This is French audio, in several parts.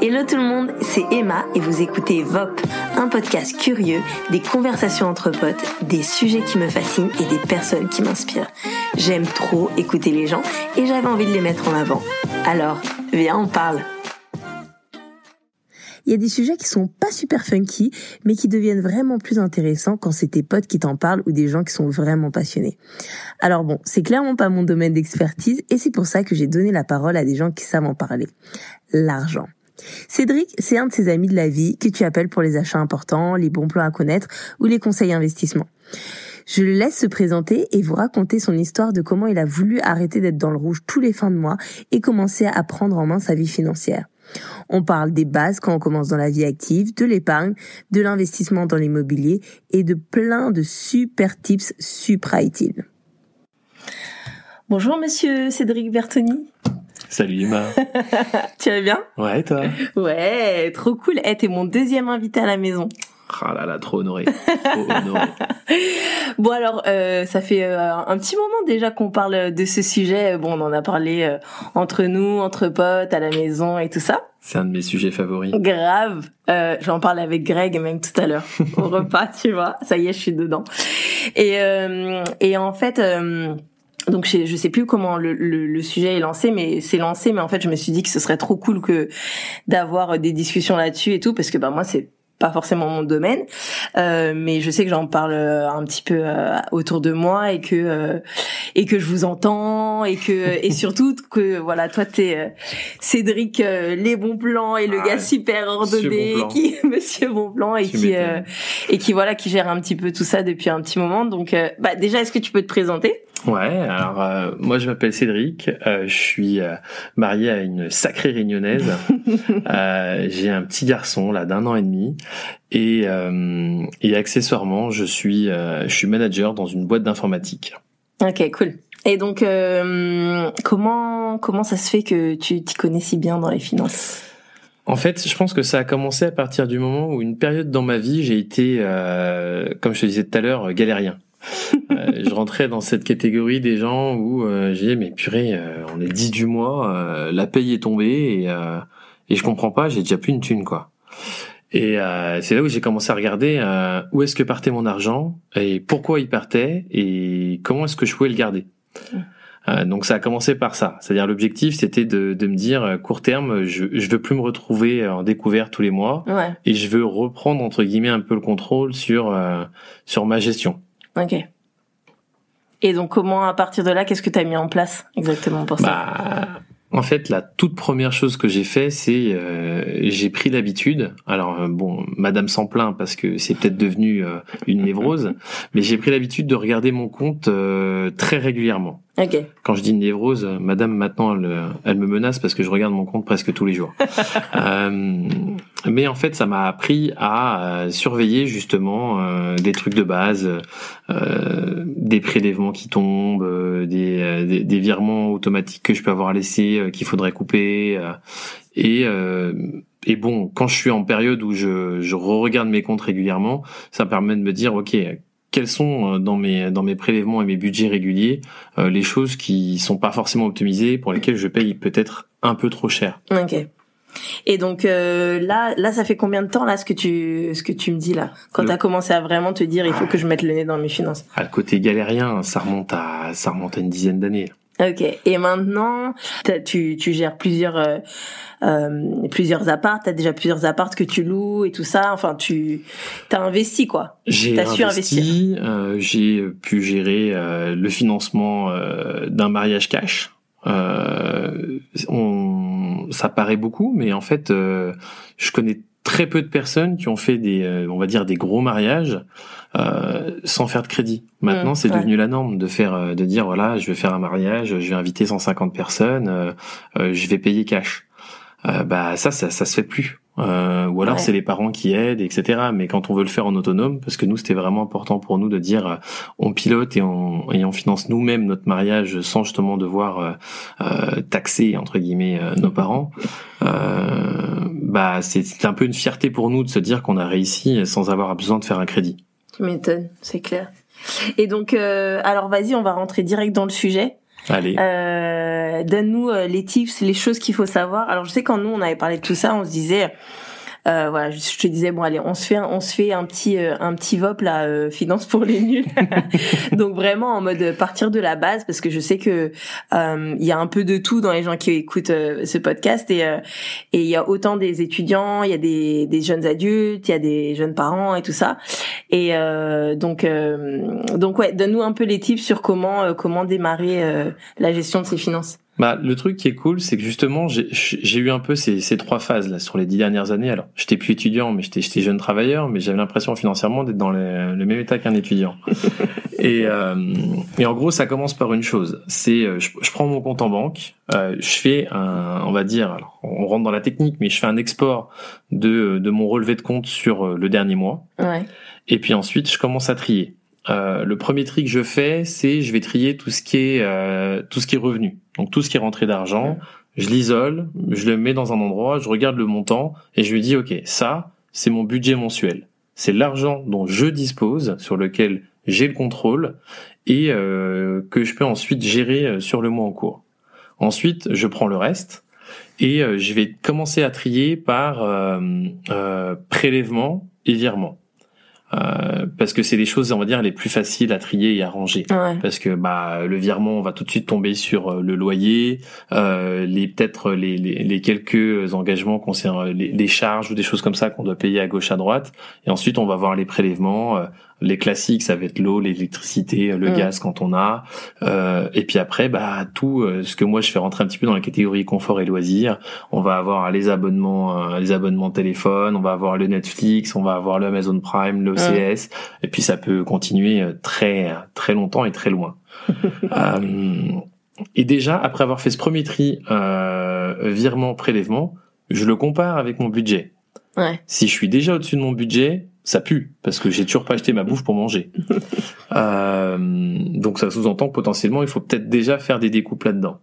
Hello tout le monde, c'est Emma et vous écoutez VOP, un podcast curieux, des conversations entre potes, des sujets qui me fascinent et des personnes qui m'inspirent. J'aime trop écouter les gens et j'avais envie de les mettre en avant. Alors, viens, on parle. Il y a des sujets qui sont pas super funky, mais qui deviennent vraiment plus intéressants quand c'est tes potes qui t'en parlent ou des gens qui sont vraiment passionnés. Alors bon, c'est clairement pas mon domaine d'expertise et c'est pour ça que j'ai donné la parole à des gens qui savent en parler. L'argent. Cédric, c'est un de ses amis de la vie que tu appelles pour les achats importants, les bons plans à connaître ou les conseils investissement. Je le laisse se présenter et vous raconter son histoire de comment il a voulu arrêter d'être dans le rouge tous les fins de mois et commencer à prendre en main sa vie financière. On parle des bases quand on commence dans la vie active, de l'épargne, de l'investissement dans l'immobilier et de plein de super tips supra utiles. Bonjour monsieur Cédric Bertoni. Salut Emma. tu vas bien? Ouais, toi? Ouais, trop cool. Eh, t'es mon deuxième invité à la maison. Ah là là, trop honoré. Trop honoré. bon alors, euh, ça fait euh, un petit moment déjà qu'on parle de ce sujet. Bon, on en a parlé euh, entre nous, entre potes, à la maison et tout ça. C'est un de mes sujets favoris. Grave. Euh, J'en parle avec Greg même tout à l'heure au repas, tu vois. Ça y est, je suis dedans. Et, euh, et en fait... Euh, donc je, je sais plus comment le, le, le sujet est lancé, mais c'est lancé. Mais en fait, je me suis dit que ce serait trop cool que d'avoir des discussions là-dessus et tout, parce que bah moi c'est pas forcément mon domaine, euh, mais je sais que j'en parle euh, un petit peu euh, autour de moi et que euh, et que je vous entends et que et surtout que voilà toi t'es euh, Cédric les bons plans et le ah, gars super ordonné bon qui Monsieur Bonplan et Tu qui et qui voilà qui gère un petit peu tout ça depuis un petit moment. Donc bah déjà est-ce que tu peux te présenter? Ouais, alors euh, moi je m'appelle Cédric, euh, je suis euh, marié à une sacrée réunionnaise. Euh, J'ai un petit garçon là d'un an et demi et, euh, et accessoirement je suis euh, je suis manager dans une boîte d'informatique. Ok, cool. Et donc, euh, comment comment ça se fait que tu t'y connais si bien dans les finances? En fait, je pense que ça a commencé à partir du moment où une période dans ma vie j'ai été, euh, comme je te disais tout à l'heure, galérien. Euh, je rentrais dans cette catégorie des gens où euh, j'ai dit mais purée, euh, on est 10 du mois, euh, la paye est tombée et, euh, et je comprends pas, j'ai déjà plus une thune quoi. Et euh, c'est là où j'ai commencé à regarder euh, où est-ce que partait mon argent et pourquoi il partait et comment est-ce que je pouvais le garder. Euh, donc ça a commencé par ça, c'est-à-dire l'objectif c'était de, de me dire court terme, je je veux plus me retrouver en découvert tous les mois Ouais. et je veux reprendre entre guillemets un peu le contrôle sur euh, sur ma gestion. Ok. Et donc, comment à partir de là, qu'est-ce que tu as mis en place exactement pour ça? Bah, en fait, la toute première chose que j'ai fait, c'est euh, j'ai pris l'habitude. Alors euh, bon, Madame s'en plaint parce que c'est peut-être devenu euh, une névrose, mais j'ai pris l'habitude de regarder mon compte euh, très régulièrement. Ok. Quand je dis névrose, euh, Madame maintenant elle, euh, elle me menace parce que je regarde mon compte presque tous les jours. Euh, mais en fait, ça m'a appris à euh, surveiller justement euh, des trucs de base, euh, des prélèvements qui tombent, des, des, des virements automatiques que je peux avoir laissés qu'il faudrait couper. et, euh, et bon, quand je suis en période où je, je regarde mes comptes régulièrement, ça me permet de me dire, ok, quels sont euh, dans mes dans mes prélèvements et mes budgets réguliers euh, les choses qui sont pas forcément optimisées pour lesquelles je paye peut-être un peu trop cher. Ok. Et donc euh, là, là, ça fait combien de temps là ce que tu, ce que tu me dis là, quand Le- t'as commencé à vraiment te dire, il faut que je mette le nez dans mes finances. Ah, le côté galérien, ça remonte à ça remonte à une dizaine d'années. Ok. Et maintenant, tu, tu gères plusieurs, euh, euh, plusieurs apparts. T'as déjà plusieurs apparts que tu loues et tout ça. Enfin, tu, t'as investi quoi. J'ai su investi, euh, j'ai pu gérer euh, le financement euh, d'un mariage cash. Euh, on, ça paraît beaucoup, mais en fait, euh, je connais très peu de personnes qui ont fait des, euh, on va dire, des gros mariages euh, sans faire de crédit. Maintenant, Mmh, c'est ouais. devenu la norme de faire, euh, de dire voilà, je vais faire un mariage, je vais inviter 150 personnes, euh, je vais payer cash. Euh, bah ça, ça, ça se fait plus. Euh, ou alors Ouais. c'est les parents qui aident, etc. Mais quand on veut le faire en autonome, parce que nous c'était vraiment important pour nous de dire, euh, on pilote et on, et on finance nous-mêmes notre mariage sans justement devoir euh, euh, taxer entre guillemets euh, nos parents. Euh, bah c'est un peu une fierté pour nous de se dire qu'on a réussi sans avoir besoin de faire un crédit. Tu m'étonnes, c'est clair. Et donc, euh, alors vas-y, on va rentrer direct dans le sujet. Allez. Euh, donne-nous les tips, les choses qu'il faut savoir. Alors je sais quand nous on avait parlé de tout ça, on se disait euh, voilà, je, te disais bon allez, on se fait on se fait un petit euh, un petit vop là euh, finance pour les nuls. Donc vraiment en mode partir de la base parce que je sais que euh, il y a un peu de tout dans les gens qui écoutent ce podcast et et il y a autant des étudiants, il y a des des jeunes adultes, il y a des jeunes parents et tout ça. Et donc donc ouais, donne-nous un peu les tips sur comment comment démarrer la gestion de ses finances. Bah, le truc qui est cool, c'est que justement, j'ai eu un peu ces, ces, trois phases là sur les dix dernières années. Alors, j'étais plus étudiant, mais j'étais jeune travailleur, mais j'avais l'impression financièrement d'être dans le, le, même état qu'un étudiant. et, euh, et en gros, ça commence par une chose. C'est, euh, je, je, prends mon compte en banque, euh, je fais un, on va dire, alors, on rentre dans la technique, mais je fais un export de, de mon relevé de compte sur euh, le dernier mois. Ouais. Et puis ensuite, je commence à trier. Euh, le premier tri que je fais, c'est je vais trier tout ce qui est euh, tout ce qui est revenu. Donc tout ce qui est rentré d'argent, je l'isole, je le mets dans un endroit, je regarde le montant et je lui dis OK, ça, c'est mon budget mensuel. C'est l'argent dont je dispose, sur lequel j'ai le contrôle et euh, que je peux ensuite gérer sur le mois en cours. Ensuite, je prends le reste et je vais commencer à trier par prélèvement et virement. Euh, parce que c'est les choses on va dire les plus faciles à trier et à ranger. Parce que bah le virement on va tout de suite tomber sur euh, le loyer euh, les peut-être les, les, les, quelques engagements concernant les, les, charges ou des choses comme ça qu'on doit payer à gauche à droite. Et ensuite on va voir les prélèvements les classiques, ça va être l'eau, l'électricité, le mm. gaz quand on a. Euh, et puis après, bah tout euh, ce que moi je fais rentrer un petit peu dans la catégorie confort et loisirs. On va avoir les abonnements, euh, les abonnements téléphone, on va avoir le Netflix, on va avoir le Amazon Prime, l'OCS. Et puis ça peut continuer très très longtemps et très loin. et déjà après avoir fait ce premier tri virement prélèvement, je le compare avec mon budget. Ouais. Si je suis déjà au-dessus de mon budget, ça pue parce que j'ai toujours pas acheté ma bouffe pour manger. euh, donc ça sous-entend que potentiellement il faut peut-être déjà faire des découpes là-dedans.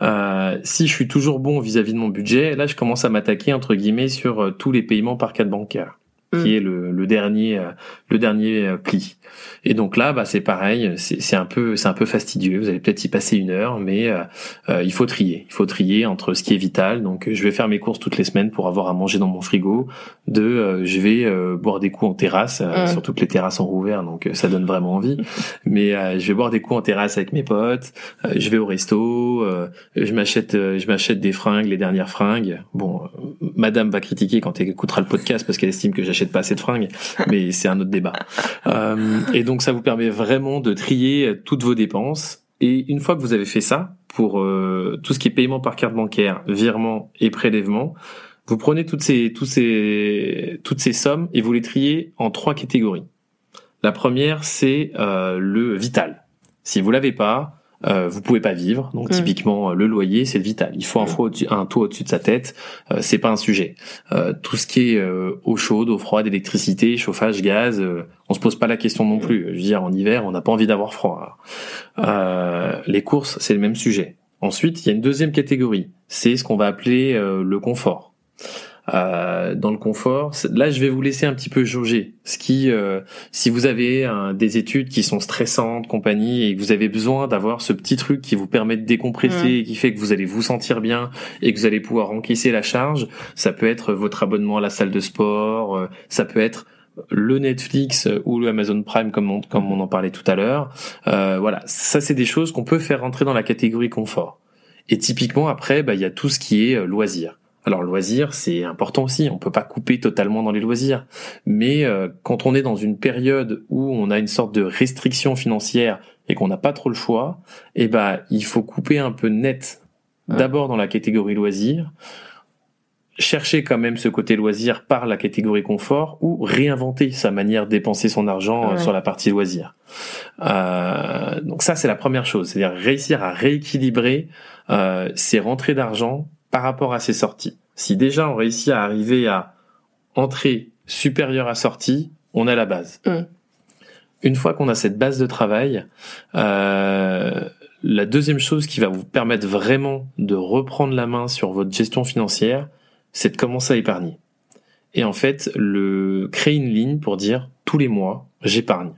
Euh, si je suis toujours bon vis-à-vis de mon budget, là je commence à m'attaquer entre guillemets sur euh, tous les paiements par carte bancaire qui mm. est le, le, dernier euh, le dernier pli. Et donc là, bah c'est pareil, c'est un peu c'est un peu fastidieux. Vous allez peut-être y passer une heure, mais euh, il faut trier. Il faut trier entre ce qui est vital. Donc je vais faire mes courses toutes les semaines pour avoir à manger dans mon frigo. De je vais boire des coups en terrasse, mm. surtout que les terrasses sont rouvertes, donc ça donne vraiment envie. Mais je vais boire des coups en terrasse avec mes potes. je vais au resto. je m'achète je m'achète des fringues, les dernières fringues. Bon, Madame va critiquer quand elle écoutera le podcast parce qu'elle estime que j'achète pas assez de fringues, mais c'est un autre débat. Euh, et donc ça vous permet vraiment de trier toutes vos dépenses. Et une fois que vous avez fait ça, pour euh, tout ce qui est paiement par carte bancaire, virement et prélèvement, vous prenez toutes ces, toutes ces, toutes ces sommes et vous les triez en trois catégories. La première, c'est euh, le vital. Si vous l'avez pas, euh, vous pouvez pas vivre. Donc mm. typiquement le loyer, c'est le vital. Il faut un, mm. un toit au-dessus de sa tête. Euh, c'est pas un sujet. Euh, tout ce qui est euh, eau chaude, eau froide, électricité, chauffage, gaz, on se pose pas la question non plus. Je veux dire, en hiver, on n'a pas envie d'avoir froid. les courses, c'est le même sujet. Ensuite, il y a une deuxième catégorie. C'est ce qu'on va appeler le confort. Euh, dans le confort. Là, je vais vous laisser un petit peu jauger. Ce qui, euh, si vous avez des études qui sont stressantes, compagnie, et que vous avez besoin d'avoir ce petit truc qui vous permet de décompresser, et qui fait que vous allez vous sentir bien et que vous allez pouvoir encaisser la charge, ça peut être votre abonnement à la salle de sport, euh, ça peut être le Netflix ou le Amazon Prime comme on, comme on en parlait tout à l'heure. voilà, ça c'est des choses qu'on peut faire rentrer dans la catégorie confort. Et typiquement après, bah, il y a tout ce qui est loisir. Alors loisir, c'est important aussi. On peut pas couper totalement dans les loisirs, mais euh, quand on est dans une période où on a une sorte de restriction financière et qu'on n'a pas trop le choix, eh ben il faut couper un peu net. D'abord dans la catégorie loisir, chercher quand même ce côté loisir par la catégorie confort ou réinventer sa manière de dépenser son argent euh, sur la partie loisir. Euh, donc ça c'est la première chose, c'est-à-dire réussir à rééquilibrer euh, ses rentrées d'argent par rapport à ses sorties. Si déjà on réussit à arriver à entrée supérieure à sortie, on a la base. Mm. Une fois qu'on a cette base de travail, euh, la deuxième chose qui va vous permettre vraiment de reprendre la main sur votre gestion financière, c'est de commencer à épargner. Et en fait, le créer une ligne pour dire tous les mois, j'épargne.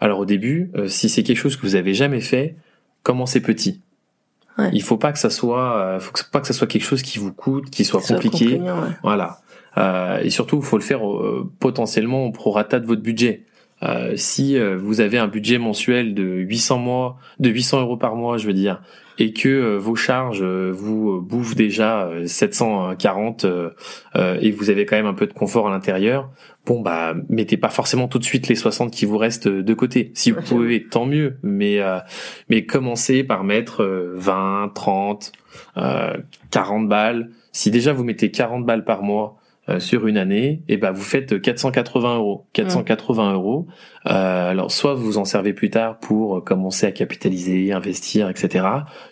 Alors au début, euh, si c'est quelque chose que vous avez jamais fait, commencez petit? Il faut pas que ça soit, euh, faut pas que ça soit quelque chose qui vous coûte, qui soit compliqué. Voilà. Euh, et surtout, il faut le faire euh, potentiellement au prorata de votre budget. Euh, si euh, vous avez un budget mensuel de 800 mois, de 800 euros par mois, je veux dire, et que euh, vos charges vous bouffent déjà 740 et vous avez quand même un peu de confort à l'intérieur, bon bah mettez pas forcément tout de suite les 60 qui vous restent de côté. Si vous pouvez, tant mieux, mais mais commencez par mettre 20, 30, 40 balles. Si déjà vous mettez 40 balles par mois euh, sur une année, et ben vous faites 480 euros. 480 euros. Euh, alors soit vous en servez plus tard pour commencer à capitaliser, investir, etc.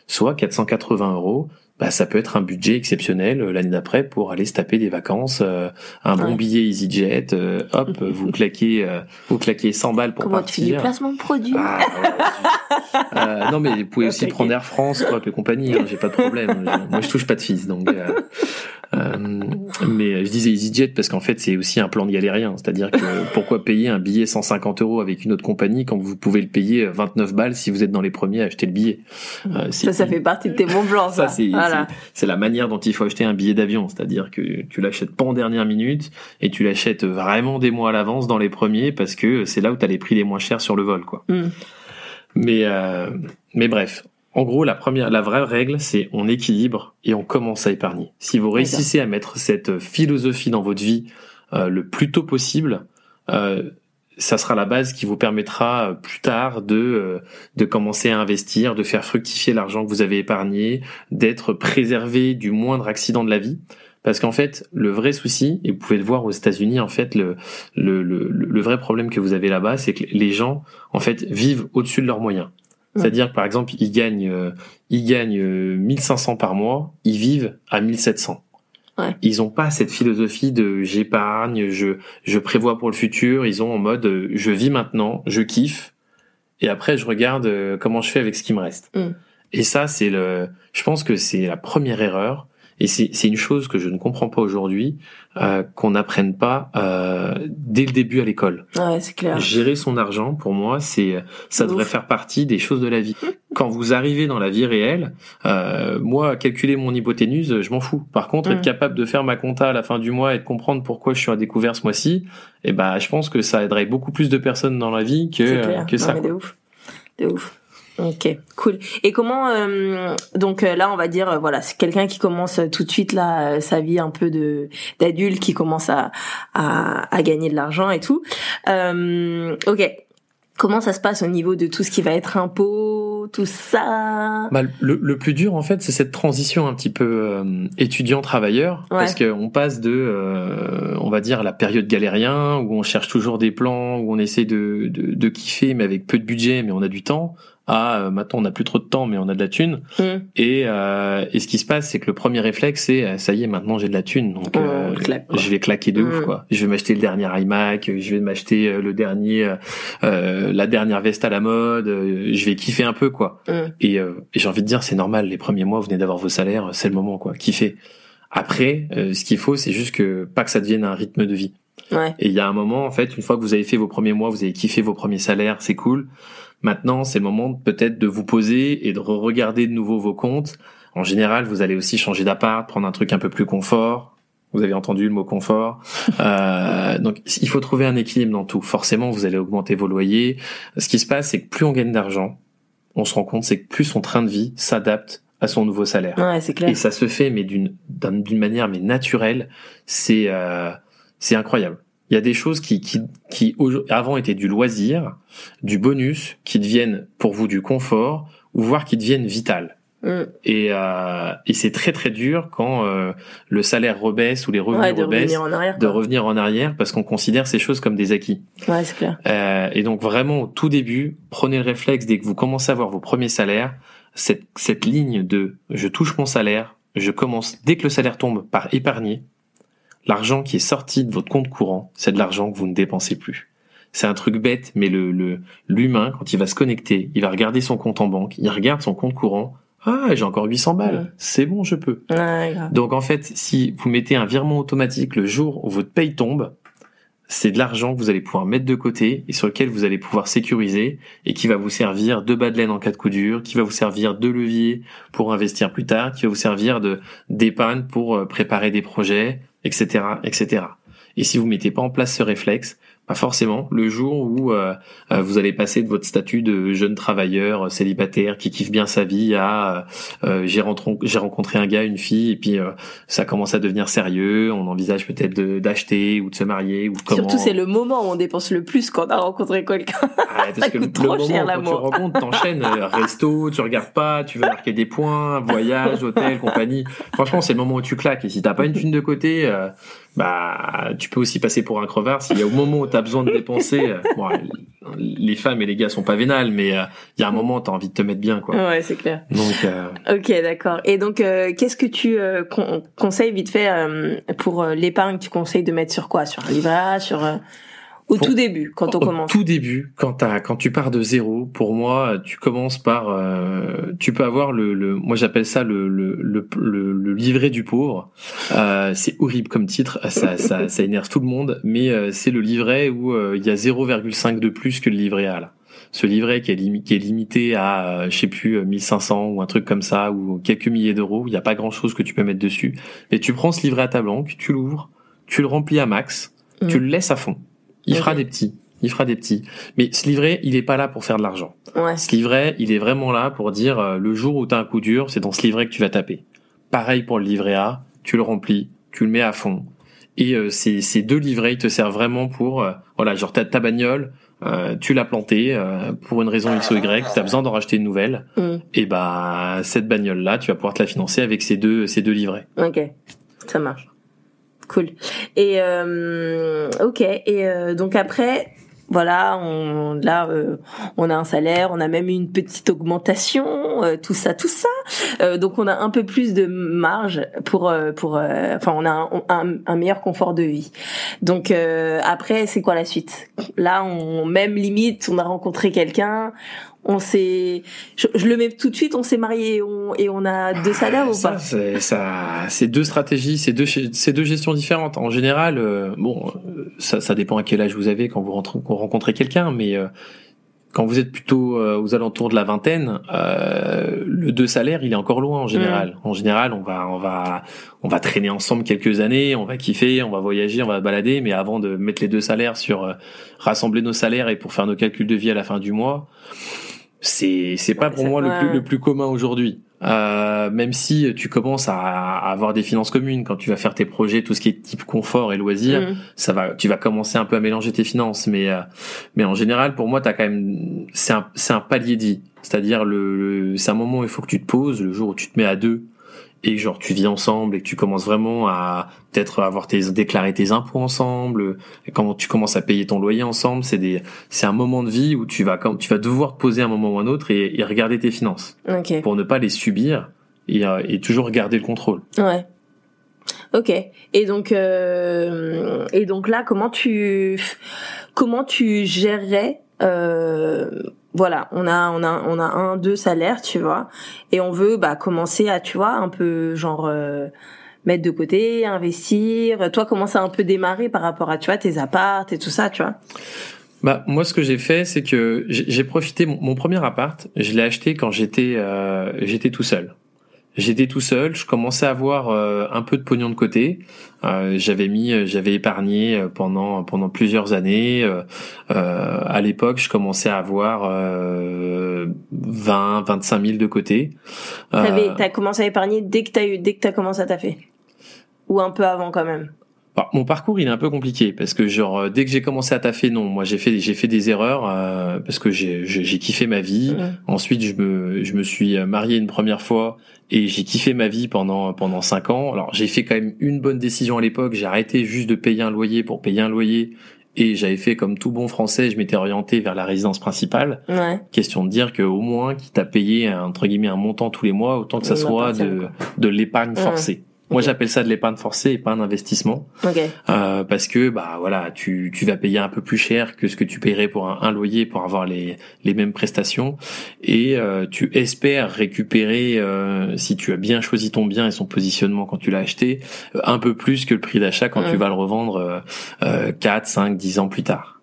Soit 480 euros. Bah, ça peut être un budget exceptionnel euh, l'année d'après pour aller se taper des vacances, un bon billet EasyJet, hop, vous claquez, vous claquez 100 balles pour Comment partir. tu fais du placement de produits ah, Non, mais vous pouvez aussi prendre Air France, quoi, que compagnie, hein, j'ai pas de problème. Moi, je touche pas de fils, donc. Euh, mais je disais EasyJet parce qu'en fait c'est aussi un plan de galérien, c'est-à-dire que pourquoi payer un billet 150 euros avec une autre compagnie quand vous pouvez le payer 29 balles si vous êtes dans les premiers à acheter le billet? Euh, ça, ça fait partie de tes bons plans. Ça, c'est c'est la manière dont il faut acheter un billet d'avion, c'est-à-dire que tu l'achètes pas en dernière minute et tu l'achètes vraiment des mois à l'avance dans les premiers parce que c'est là où tu as les prix les moins chers sur le vol, quoi. Mm. Mais euh, mais bref, en gros, la première, la vraie règle, c'est on équilibre et on commence à épargner. Si vous réussissez à mettre cette philosophie dans votre vie euh, le plus tôt possible, euh, ça sera la base qui vous permettra euh, plus tard de de commencer à investir, de faire fructifier l'argent que vous avez épargné, d'être préservé du moindre accident de la vie. Parce qu'en fait, le vrai souci, et vous pouvez le voir aux États-Unis, en fait, le, le, le, le vrai problème que vous avez là-bas, c'est que les gens, en fait, vivent au-dessus de leurs moyens. C'est-à-dire que par exemple, ils gagnent, euh, ils gagnent 1500 euh, par mois, ils vivent à 1700. Ouais. Ils ont pas cette philosophie de j'épargne, je je prévois pour le futur. Ils ont en mode euh, je vis maintenant, je kiffe, et après je regarde comment je fais avec ce qui me reste. Mm. Et ça, c'est le, je pense que c'est la première erreur et c'est une chose que je ne comprends pas aujourd'hui, euh, qu'on n'apprenne pas euh, dès le début à l'école. Ouais, c'est clair. Gérer son argent, pour moi, c'est ça devrait faire partie des choses de la vie. Quand vous arrivez dans la vie réelle, euh, moi, calculer mon hypoténuse, je m'en fous. Par contre, être mm. capable de faire ma compta à la fin du mois et de comprendre pourquoi je suis à découvert ce mois-ci, eh ben, je pense que ça aiderait beaucoup plus de personnes dans la vie que que ça. Non, mais de ouf, de ouf. Ok, cool. Et comment euh, donc euh, là on va dire euh, voilà c'est quelqu'un qui commence tout de suite là sa vie un peu de d'adulte qui commence à, à, à gagner de l'argent et tout. ok, comment ça se passe au niveau de tout ce qui va être impôt, tout ça? Bah, le, le, plus dur en fait, c'est cette transition un petit peu étudiant travailleur, parce qu'on passe de, on va dire, la période galérien où on cherche toujours des plans, où on essaie de, de, de kiffer mais avec peu de budget, mais on a du temps, ah euh, maintenant on n'a plus trop de temps mais on a de la thune mm. et euh, et ce qui se passe c'est que le premier réflexe c'est euh, ça y est maintenant j'ai de la thune donc euh, je vais claquer de ouf mm. quoi je vais m'acheter le dernier iMac je vais m'acheter le dernier la dernière veste à la mode je vais kiffer un peu quoi mm. et, et j'ai envie de dire c'est normal les premiers mois vous venez d'avoir vos salaires c'est le moment quoi kiffer après ce qu'il faut c'est juste que pas que ça devienne un rythme de vie ouais. et il y a un moment en fait une fois que vous avez fait vos premiers mois vous avez kiffé vos premiers salaires c'est cool Maintenant, c'est le moment peut-être de vous poser et de regarder de nouveau vos comptes. En général, vous allez aussi changer d'appart, prendre un truc un peu plus confort. Vous avez entendu le mot confort. Euh, donc, il faut trouver un équilibre dans tout. Forcément, vous allez augmenter vos loyers. Ce qui se passe, c'est que plus on gagne d'argent, on se rend compte, c'est que plus son train de vie s'adapte à son nouveau salaire. Ouais, c'est clair. Et ça se fait, mais d'une d'une manière mais naturelle. C'est euh, c'est incroyable. Il y a des choses qui, qui, qui avant étaient du loisir, du bonus, qui deviennent pour vous du confort, ou voire qui deviennent vitales. Mm. Et, euh, et c'est très très dur quand euh, le salaire rebaisse ou les revenus de rebaissent revenir en arrière, de revenir en arrière parce qu'on considère ces choses comme des acquis. Ouais, c'est clair. Euh, et donc vraiment au tout début, prenez le réflexe dès que vous commencez à avoir vos premiers salaires, cette, cette ligne de je touche mon salaire, je commence dès que le salaire tombe par épargner, L'argent qui est sorti de votre compte courant, c'est de l'argent que vous ne dépensez plus. C'est un truc bête, mais le l'humain, quand il va se connecter, il va regarder son compte en banque, il regarde son compte courant. Ah, j'ai encore 800 balles. C'est bon, je peux. Donc en fait, si vous mettez un virement automatique le jour où votre paye tombe, c'est de l'argent que vous allez pouvoir mettre de côté et sur lequel vous allez pouvoir sécuriser et qui va vous servir de bas de laine en cas de coup dur, qui va vous servir de levier pour investir plus tard, qui va vous servir de d'épargne pour euh, préparer des projets, etc., etc. Et si vous mettez pas en place ce réflexe, pas forcément. Le jour où euh, euh, vous allez passer de votre statut de jeune travailleur euh, célibataire qui kiffe bien sa vie à j'ai rencontré un gars, une fille, et puis ça commence à devenir sérieux. On envisage peut-être d'acheter ou de se marier ou comment. Surtout c'est le moment où on dépense le plus quand on a rencontré quelqu'un. Ah, parce que le, trop moment cher, quand tu rencontres, t'enchaînes resto, tu regardes pas, tu veux marquer des points, voyage, hôtel, compagnie. Franchement, c'est le moment où tu claques. Et si t'as pas une thune de côté, bah tu peux aussi passer pour un crevard. S'il y a au moment où t'as besoin de dépenser, euh, les femmes et les gars sont pas vénales, mais euh, il y a un moment t'as envie de te mettre bien, quoi. Ouais, c'est clair. Donc. Euh, ok, d'accord. Et donc, qu'est-ce que tu conseilles vite fait pour l'épargne Tu conseilles de mettre sur quoi? Sur un livret sur au tout début, quand on commence. Au tout début, quand, quand tu pars de zéro, pour moi, tu commences par, euh, tu peux avoir le, le moi j'appelle ça le, le, le, le, livret du pauvre. Euh, c'est horrible comme titre, ça, ça, ça énerve tout le monde, mais euh, c'est le livret où euh, il y a 0,5 de plus que le livret A là. Ce livret qui est, qui est limité à, je sais plus, 1500 ou un truc comme ça, ou quelques milliers d'euros, il n'y a pas grand chose que tu peux mettre dessus. Et tu prends ce livret à ta banque, tu l'ouvres, tu le remplis à max, tu mmh. le laisses à fond il fera des petits. Il fera des petits. Mais ce livret, il est pas là pour faire de l'argent. Ouais. Ce livret, il est vraiment là pour dire euh, le jour où tu as un coup dur, c'est dans ce livret que tu vas taper. Pareil pour le livret A, tu le remplis, tu le mets à fond. Et euh, ces, ces, deux livrets, ils te servent vraiment pour, euh, voilà, genre ta, ta bagnole, tu l'as plantée pour une raison X ou Y, tu as besoin d'en racheter une nouvelle. Mm. Et bah cette bagnole là, tu vas pouvoir te la financer avec ces deux ces deux livrets. Ok, ça marche. Cool. Et euh, ok. Et euh, donc après, voilà, on, là, euh, on a un salaire, on a même une petite augmentation, euh, tout ça, tout ça. Euh, donc on a un peu plus de marge pour, pour, enfin, on a un, un, un, meilleur confort de vie. Donc après, c'est quoi la suite? Là, on même limite, on a rencontré quelqu'un, on s'est, je, le mets tout de suite, on s'est marié et on, et on a deux salaires ou pas C'est ça, c'est deux stratégies, c'est deux, c'est deux gestions différentes. En général, euh, bon, ça, ça dépend à quel âge vous avez quand vous, rentrez, quand vous rencontrez quelqu'un, mais euh, quand vous êtes plutôt euh, aux alentours de la vingtaine, le deux salaires, il est encore loin en général. Mm. En général, on va, on va, on va traîner ensemble quelques années, on va kiffer, on va voyager, on va balader, mais avant de mettre les deux salaires sur rassembler nos salaires et pour faire nos calculs de vie à la fin du mois c'est c'est pas pour moi le plus le plus commun aujourd'hui. Euh, même si tu commences à, avoir des finances communes quand tu vas faire tes projets, tout ce qui est type confort et loisirs, mm. ça va, tu vas commencer un peu à mélanger tes finances. Mais euh, mais en général, pour moi, t'as quand même c'est un c'est un palier dit. C'est-à-dire le c'est un moment où il faut que tu te poses le jour où tu te mets à deux et genre tu vis ensemble et que tu commences vraiment à peut-être avoir tes déclarer tes impôts ensemble et quand tu commences à payer ton loyer ensemble c'est des c'est un moment de vie où tu vas quand tu vas devoir te poser un moment ou un autre et, et regarder tes finances. Pour ne pas les subir et, euh, et toujours garder le contrôle. Ouais. Ok. Et donc euh, et donc là comment tu comment tu gérerais euh, voilà, on a on a on a un deux salaires, tu vois, et on veut bah commencer à tu vois un peu genre euh, mettre de côté, investir. Toi, comment ça a un peu démarré par rapport à tu vois tes apparts et tout ça, tu vois? Bah moi ce que j'ai fait c'est que j'ai profité mon, premier appart je l'ai acheté quand j'étais euh, j'étais tout seul J'étais tout seul, je commençais à avoir euh, un peu de pognon de côté. Euh, j'avais mis, euh, j'avais épargné pendant pendant plusieurs années. à l'époque, je commençais à avoir 20, 25 000 de côté. T'as commencé à épargner dès que t'as eu, dès que t'as commencé à taffer, ou un peu avant quand même? Bah, mon parcours il est un peu compliqué parce que genre dès que j'ai commencé à taffer non moi j'ai fait j'ai fait des erreurs parce que j'ai j'ai kiffé ma vie ensuite je me je me suis marié une première fois et j'ai kiffé ma vie pendant pendant cinq ans. Alors j'ai fait quand même une bonne décision à l'époque. J'ai arrêté juste de payer un loyer pour payer un loyer et j'avais fait comme tout bon français, je m'étais orienté vers la résidence principale. Ouais. Question de dire que au moins qui t'a payé entre guillemets un montant tous les mois, autant que ça soit de de l'épargne forcée. Moi, j'appelle ça de l'épargne forcée et pas un investissement. Ok. Euh, parce que bah voilà, tu, tu vas payer un peu plus cher que ce que tu paierais pour un, un loyer pour avoir les, les mêmes prestations et euh, tu espères récupérer euh, si tu as bien choisi ton bien et son positionnement quand tu l'as acheté euh, un peu plus que le prix d'achat quand tu vas le revendre euh, 4, 5, 10 ans plus tard.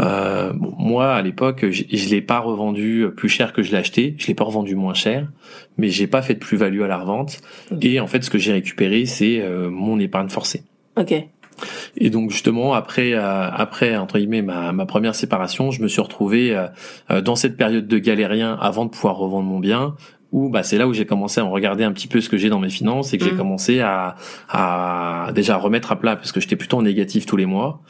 Euh, bon, moi, à l'époque, je, je l'ai pas revendu plus cher que je l'ai acheté. Je l'ai pas revendu moins cher, mais j'ai pas fait de plus-value à la revente. Et en fait, ce que j'ai récupéré, c'est euh, mon épargne forcée. Ok. Et donc justement après euh, après entre guillemets ma, ma première séparation, je me suis retrouvé euh, euh, dans cette période de galérien avant de pouvoir revendre mon bien où bah c'est là où j'ai commencé à regarder un petit peu ce que j'ai dans mes finances et que j'ai Mm. commencé à à déjà remettre à plat parce que j'étais plutôt en négatif tous les mois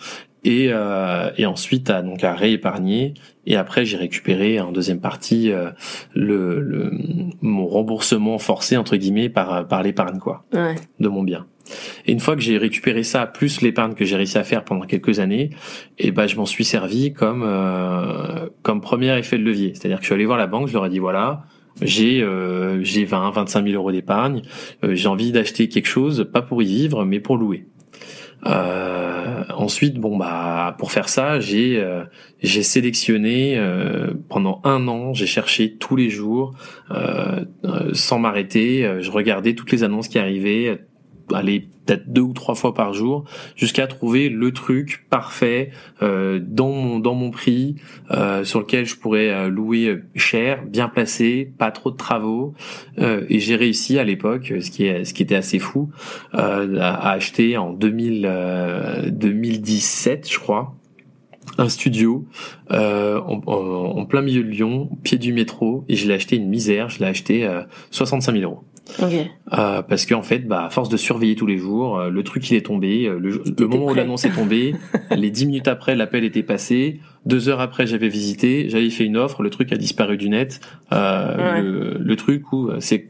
et euh, et ensuite à donc à réépargner et après j'ai récupéré en deuxième partie euh, le, le mon remboursement forcé entre guillemets par par l'épargne quoi Ouais. de mon bien. Et une fois que j'ai récupéré ça, plus l'épargne que j'ai réussi à faire pendant quelques années, et ben je m'en suis servi comme euh, comme premier effet de levier. C'est-à-dire que je suis allé voir la banque, je leur ai dit voilà, j'ai euh, j'ai 20, 25 000 euros d'épargne, euh, j'ai envie d'acheter quelque chose, pas pour y vivre, mais pour louer. Euh, ensuite, bon bah pour faire ça, j'ai euh, j'ai sélectionné euh, pendant un an, j'ai cherché tous les jours sans m'arrêter. je regardais toutes les annonces qui arrivaient, aller peut-être deux ou trois fois par jour, jusqu'à trouver le truc parfait euh, dans mon dans mon prix, euh, sur lequel je pourrais euh, louer cher, bien placé, pas trop de travaux. Euh, et j'ai réussi à l'époque, ce qui est ce qui était assez fou, euh, à, à acheter en 2000, euh, 2017, je crois, un studio euh, en, plein milieu de Lyon, au pied du métro, et je l'ai acheté une misère, je l'ai acheté euh, 65 000 euros. Ok. Euh, parce qu'en fait, bah, à force de surveiller tous les jours, euh, le truc il est tombé, euh, le, le moment où l'annonce est tombée, les dix minutes après l'appel était passé, deux heures après j'avais visité, j'avais fait une offre, le truc a disparu du net, euh, Ouais. le, le truc où c'est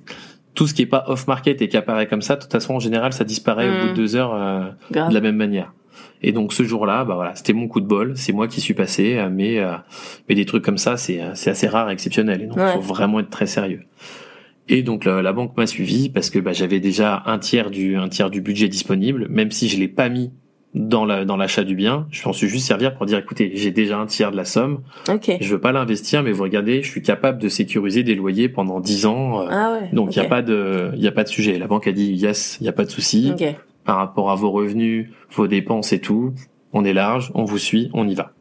tout ce qui est pas off market et qui apparaît comme ça, de toute façon en général ça disparaît au bout de deux heures euh, de la même manière. Et donc ce jour-là, bah voilà, c'était mon coup de bol, c'est moi qui suis passé, euh, mais euh, mais des trucs comme ça, c'est euh, c'est assez rare, et exceptionnel, et donc Ouais. faut vraiment être très sérieux. Et donc la, la banque m'a suivi parce que bah, j'avais déjà un tiers du un tiers du budget disponible, même si je l'ai pas mis dans la dans l'achat du bien, je m'en suis juste servir pour dire écoutez, j'ai déjà un tiers de la somme, Ok. je veux pas l'investir, mais vous regardez, je suis capable de sécuriser des loyers pendant 10 ans. Ah ouais. donc il y a pas de il y a pas de sujet. La banque a dit yes, il y a pas de souci Ok. Par rapport à vos revenus, vos dépenses et tout. On est large, on vous suit, on y va.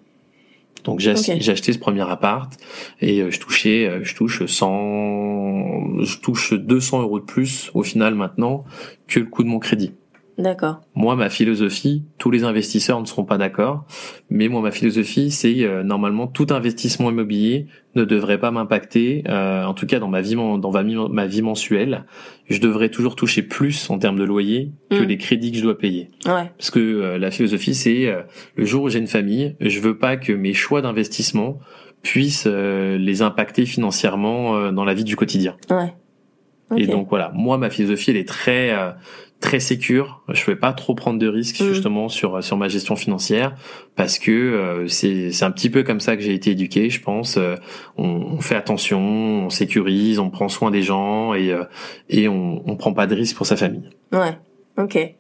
Donc j'ai acheté ce premier appart et euh, je touchais, euh, je touche 100, je touche 200 euros de plus au final maintenant que le coût de mon crédit. D'accord. Moi, ma philosophie, tous les investisseurs ne seront pas d'accord, mais moi, ma philosophie, c'est euh, normalement tout investissement immobilier ne devrait pas m'impacter. euh, en tout cas, dans ma vie, dans ma, vie mensuelle, je devrais toujours toucher plus en termes de loyer que Mm. les crédits que je dois payer. Ouais. Parce que euh, la philosophie, c'est euh, le jour où j'ai une famille, je veux pas que mes choix d'investissement puissent euh, les impacter financièrement euh, dans la vie du quotidien. Ouais. Et donc voilà, moi ma philosophie elle est très euh, très sécure. Je vais pas trop prendre de risques Mm. justement sur sur ma gestion financière parce que euh, c'est c'est un petit peu comme ça que j'ai été éduqué, je pense. Euh, on, on fait attention, on sécurise, on prend soin des gens et euh, et on on prend pas de risques pour sa famille. Ouais. Ok. Et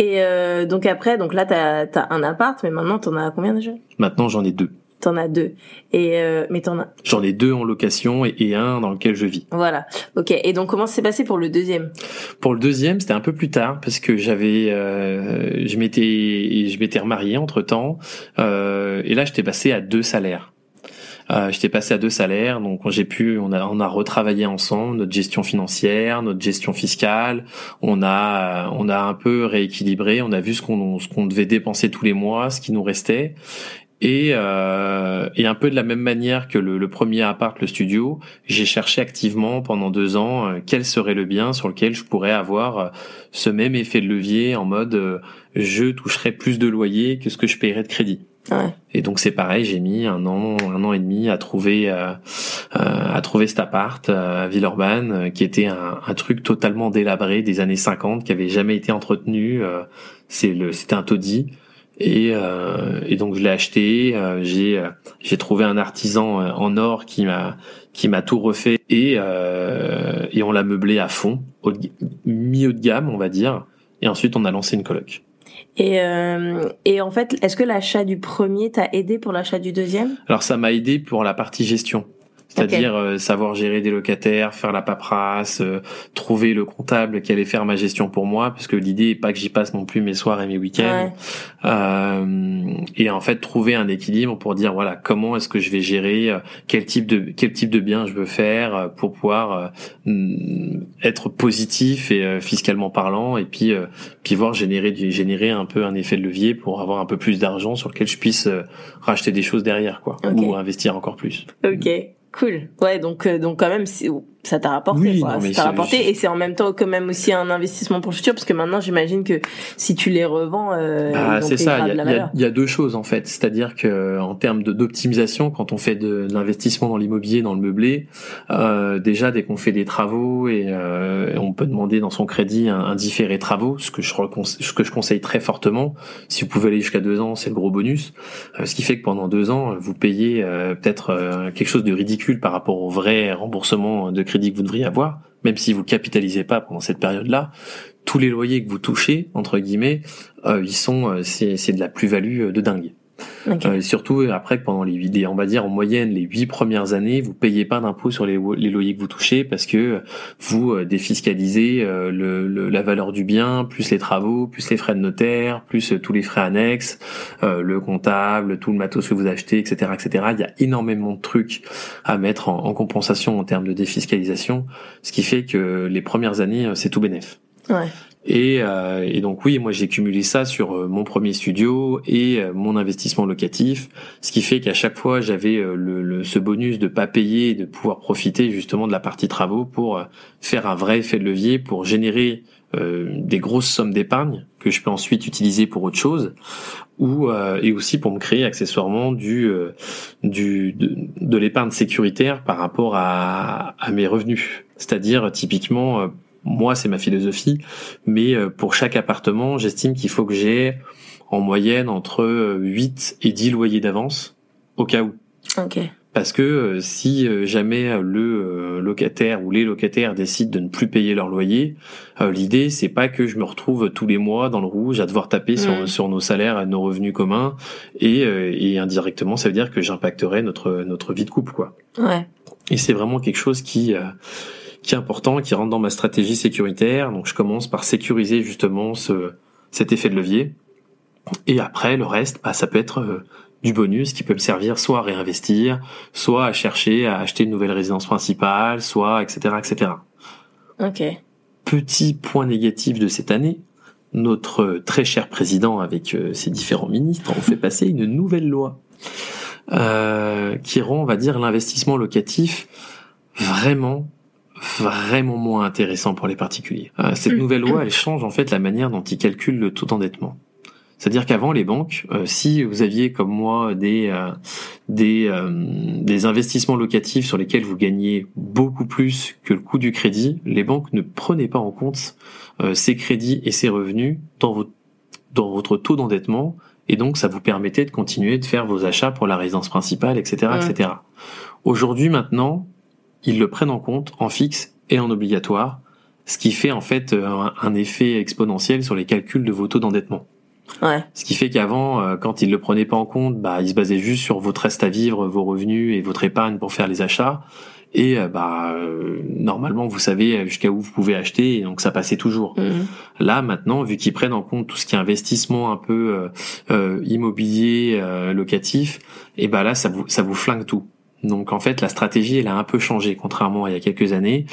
euh, donc après, donc là t'as as un appart, mais maintenant t'en as combien déjà? Maintenant j'en ai deux. T'en as deux. Et euh, mais t'en as. J'en ai deux en location et, et un dans lequel je vis. Voilà. Ok. Et donc comment s'est passé pour le deuxième? Pour le deuxième, c'était un peu plus tard parce que j'avais, euh, je m'étais, je m'étais remarié entre temps, euh, et là j'étais passé à deux salaires. Euh, j'étais passé à deux salaires, donc j'ai pu, on a, on a retravaillé ensemble notre gestion financière, notre gestion fiscale. On a, on a un peu rééquilibré. On a vu ce qu'on, ce qu'on devait dépenser tous les mois, ce qui nous restait. Et, euh, et un peu de la même manière que le, le premier appart, le studio, j'ai cherché activement pendant deux ans euh, quel serait le bien sur lequel je pourrais avoir euh, ce même effet de levier en mode euh, je toucherais plus de loyer que ce que je paierais de crédit. Ouais. Et donc c'est pareil, j'ai mis un an, un an et demi à trouver, euh, à trouver cet appart à Villeurbanne, qui était un, un truc totalement délabré des années 50, qui avait jamais été entretenu. euh, c'est le, c'était un taudis. Et, et donc je l'ai acheté. j'ai j'ai trouvé un artisan en or qui m'a qui m'a tout refait et et on l'a meublé à fond, au milieu de gamme on va dire. Et ensuite on a lancé une coloc. Et, euh, et en fait, est-ce que l'achat du premier t'a aidé pour l'achat du deuxième? Alors ça m'a aidé pour la partie gestion. C'est-à-dire euh, savoir gérer des locataires, faire la paperasse, euh, trouver le comptable qui allait faire ma gestion pour moi, parce que l'idée est pas que j'y passe non plus mes soirs et mes week-ends. Euh, et en fait trouver un équilibre pour dire voilà comment est-ce que je vais gérer, quel type de quel type de bien je veux faire pour pouvoir être positif et fiscalement parlant, et puis puis voir générer générer un peu un effet de levier pour avoir un peu plus d'argent sur lequel je puisse racheter des choses derrière quoi, ou investir encore plus. Ok. Cool. Ouais, donc euh, donc quand même ça t'a rapporté quoi. ça t'a rapporté et c'est en même temps quand même aussi un investissement pour le futur parce que maintenant j'imagine que si tu les revends euh, ah, c'est ça, il y a, y a, deux choses en fait, c'est-à-dire que en termes d'optimisation quand on fait de, l'investissement dans l'immobilier, dans le meublé, euh, déjà dès qu'on fait des travaux et euh, on peut demander dans son crédit un, un différé travaux, ce que je ce que je conseille très fortement. Si vous pouvez aller jusqu'à deux ans, c'est le gros bonus. Euh, ce qui fait que pendant deux ans, vous payez euh, peut-être euh, quelque chose de ridicule par rapport au vrai remboursement de crédit que vous devriez avoir, même si vous capitalisez pas pendant cette période-là, tous les loyers que vous touchez, entre guillemets, euh, ils sont, euh, c'est de la plus-value de dingue. Euh, surtout après que pendant les huit, on va dire en moyenne les huit premières années, vous payez pas d'impôt sur les, loyers que vous touchez parce que vous euh, défiscalisez euh, le, la valeur du bien, plus les travaux, plus les frais de notaire, plus tous les frais annexes, le comptable, tout le matos que vous achetez, etc., etc. Il y a énormément de trucs à mettre en, en compensation en termes de défiscalisation, ce qui fait que les premières années c'est tout bénéf. Ouais. Et, euh, et, donc oui, moi j'ai cumulé ça sur euh, mon premier studio et euh, mon investissement locatif, ce qui fait qu'à chaque fois j'avais le, ce bonus de pas payer et de pouvoir profiter justement de la partie travaux pour faire un vrai effet de levier, pour générer des grosses sommes d'épargne que je peux ensuite utiliser pour autre chose, ou et aussi pour me créer accessoirement du du de, de l'épargne sécuritaire par rapport à, à mes revenus. C'est-à-dire typiquement moi, c'est ma philosophie. Mais euh, pour chaque appartement, j'estime qu'il faut que j'ai en moyenne entre 8 euh, et 10 loyers d'avance au cas où. Ok. Parce que euh, si jamais le locataire ou les locataires décident de ne plus payer leur loyer, l'idée c'est pas que je me retrouve tous les mois dans le rouge à devoir taper sur, sur nos salaires et nos revenus communs et, et indirectement ça veut dire que j'impacterai notre notre vie de couple quoi. Ouais. Et c'est vraiment quelque chose qui qui est important, qui rentre dans ma stratégie sécuritaire. Donc je commence par sécuriser justement ce, cet effet de levier. Et après, le reste, bah, ça peut être euh, du bonus qui peut me servir soit à réinvestir, soit à chercher à acheter une nouvelle résidence principale, soit etc. etc. Ok. Petit point négatif de cette année, notre très cher président avec euh, ses différents ministres ont fait passer une nouvelle loi euh, qui rend, on va dire, l'investissement locatif vraiment vraiment moins intéressant pour les particuliers. Euh, cette nouvelle loi, elle change en fait la manière dont ils calculent le taux d'endettement. C'est-à-dire qu'avant les banques, euh, si vous aviez comme moi des euh, des, des investissements locatifs sur lesquels vous gagnez beaucoup plus que le coût du crédit, les banques ne prenaient pas en compte ces crédits et ces revenus dans votre dans votre taux d'endettement et donc ça vous permettait de continuer de faire vos achats pour la résidence principale, etc., etc. Aujourd'hui maintenant, ils le prennent en compte en fixe et en obligatoire, ce qui fait en fait euh, un, effet exponentiel sur les calculs de vos taux d'endettement. Ouais. Ce qui fait qu'avant, euh, quand ils le prenaient pas en compte, bah, ils se basaient juste sur votre reste à vivre, vos revenus et votre épargne pour faire les achats. Et euh, bah normalement, vous savez jusqu'à où vous pouvez acheter, et donc ça passait toujours. Mhm. Là maintenant, vu qu'ils prennent en compte tout ce qui est investissement un peu immobilier, locatif, et bah là ça vous ça vous flingue tout. Donc en fait, la stratégie, elle a un peu changé, contrairement à il y a quelques années.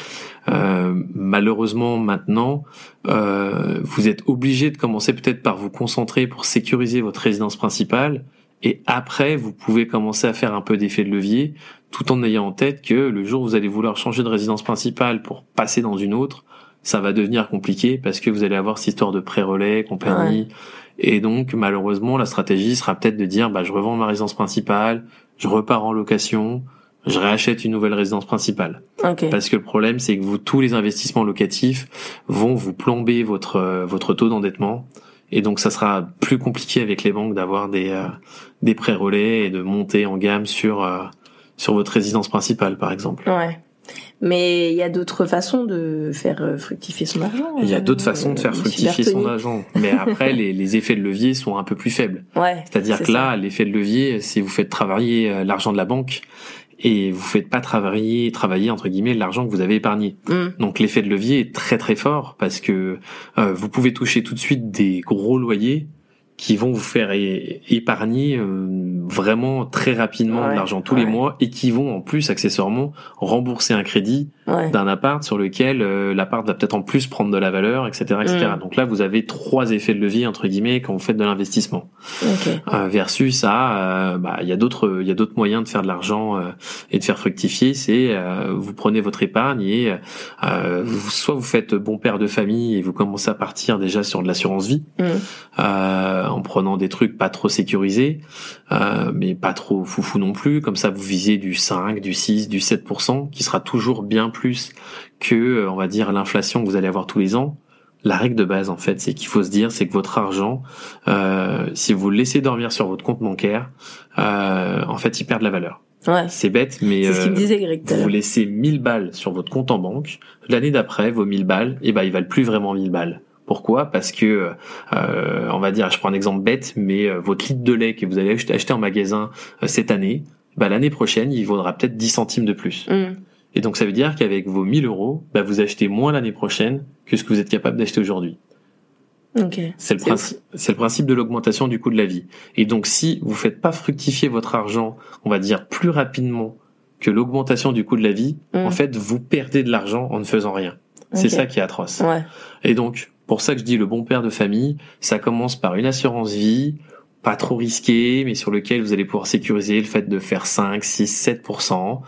Euh, malheureusement, maintenant, euh, vous êtes obligé de commencer peut-être par vous concentrer pour sécuriser votre résidence principale, et après, vous pouvez commencer à faire un peu d'effet de levier, tout en ayant en tête que le jour où vous allez vouloir changer de résidence principale pour passer dans une autre, ça va devenir compliqué parce que vous allez avoir cette histoire de pré-relais, compagnie. Et donc, malheureusement, la stratégie sera peut-être de dire, bah, je revends ma résidence principale, je repars en location, je réachète une nouvelle résidence principale. Parce que le problème, c'est que vous, tous les investissements locatifs vont vous plomber votre, euh, votre taux d'endettement. Et donc ça sera plus compliqué avec les banques d'avoir des euh, des prêts relais et de monter en gamme sur euh, sur votre résidence principale par exemple. Ouais. Mais il y a d'autres façons de faire euh, fructifier son argent. Il y a d'autres façons de faire fructifier son argent. Mais après, les, les, effets de levier sont un peu plus faibles. Ouais, C'est-à-dire que là, l'effet de levier, si vous faites travailler l'argent de la banque, et vous faites pas travailler travailler entre guillemets l'argent que vous avez épargné. Mm. Donc l'effet de levier est très très fort parce que euh, vous pouvez toucher tout de suite des gros loyers qui vont vous faire épargner euh, vraiment très rapidement de l'argent tous les mois et qui vont en plus accessoirement rembourser un crédit d'un appart sur lequel euh, l'appart va peut-être en plus prendre de la valeur, etc., etc. Mm. Donc là, vous avez trois effets de levier entre guillemets quand vous faites de l'investissement. Euh, versus ça, bah, il y a d'autres, il y a d'autres moyens de faire de l'argent et de faire fructifier. C'est vous prenez votre épargne et soit vous faites bon père de famille et vous commencez à partir déjà sur de l'assurance vie. Mm en prenant des trucs pas trop sécurisés, euh, mais pas trop foufou non plus. Comme ça, vous visez du 5, du 6, du 7%, qui sera toujours bien plus que, euh, on va dire, l'inflation que vous allez avoir tous les ans. La règle de base, en fait, c'est qu'il faut se dire, c'est que votre argent, euh, si vous le laissez dormir sur votre compte bancaire, en fait, il perd de la valeur. Ouais. C'est bête, mais ce me disait, Greg, vous laissez 1000 balles sur votre compte en banque. L'année d'après, vos 1000 balles, et eh ben, ils valent plus vraiment 1000 balles. Pourquoi? Parce que, euh, on va dire, je prends un exemple bête, mais euh, votre litre de lait que vous allez acheter en magasin euh, cette année, bah, l'année prochaine, il vaudra peut-être 10 centimes de plus. Mm. Et donc ça veut dire qu'avec vos 1000 euros, bah, vous achetez moins l'année prochaine que ce que vous êtes capable d'acheter aujourd'hui. C'est le, principe, c'est le principe de l'augmentation du coût de la vie. Et donc si vous faites pas fructifier votre argent, on va dire plus rapidement que l'augmentation du coût de la vie, mm. en fait, vous perdez de l'argent en ne faisant rien. C'est ça qui est atroce. Ouais. Et donc, pour ça que je dis le bon père de famille, ça commence par une assurance vie, pas trop risquée, mais sur lequel vous allez pouvoir sécuriser le fait de faire 5, 6, 7%.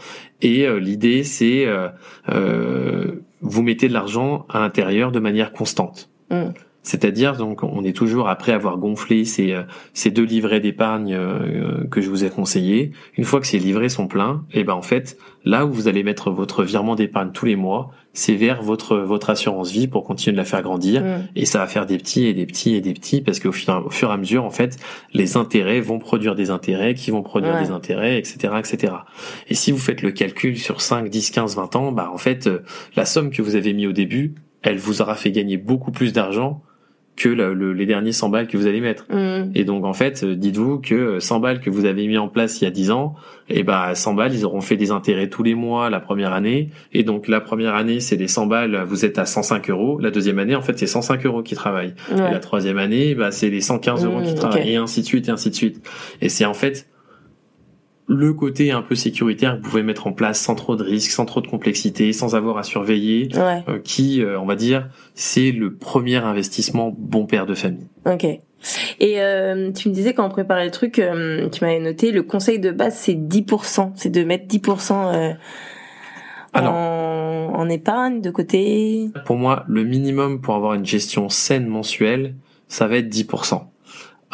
Et euh, l'idée, c'est euh, euh, vous mettez de l'argent à l'intérieur de manière constante. Mm. C'est-à-dire, donc, on est toujours après avoir gonflé ces, euh, ces deux livrets d'épargne euh, que je vous ai conseillés. Une fois que ces livrets sont pleins, et eh ben en fait, là où vous allez mettre votre virement d'épargne tous les mois, c'est vers votre votre assurance vie pour continuer de la faire grandir. Mm. Et ça va faire des petits et des petits et des petits parce qu'au fur, au fur et à mesure, en fait, les intérêts vont produire des intérêts qui vont produire des intérêts, etc., etc. Et si vous faites le calcul sur 5, 10, 15, 20 ans, bah en fait, euh, la somme que vous avez mis au début, elle vous aura fait gagner beaucoup plus d'argent que les derniers 100 balles que vous allez mettre. Mm. Et donc en fait, euh, dites-vous que 100 balles que vous avez mis en place il y a 10 ans, et eh ben 100 balles, ils auront fait des intérêts tous les mois la première année. Et donc la première année, c'est des 100 balles, vous êtes à 105 euros. La deuxième année, en fait, c'est 105 euros qui travaillent. Et la troisième année, bah, c'est les 115 euros qui mm, travaillent. Et ainsi de suite, et ainsi de suite. Et c'est en fait le côté un peu sécuritaire que vous pouvez mettre en place sans trop de risques, sans trop de complexité, sans avoir à surveiller, euh, qui, euh, on va dire, c'est le premier investissement bon père de famille. Ok. Et euh, tu me disais quand on préparait le truc, tu m'avais noté, le conseil de base c'est 10%, c'est de mettre 10% en, en épargne de côté. Pour moi, le minimum pour avoir une gestion saine mensuelle, ça va être 10%.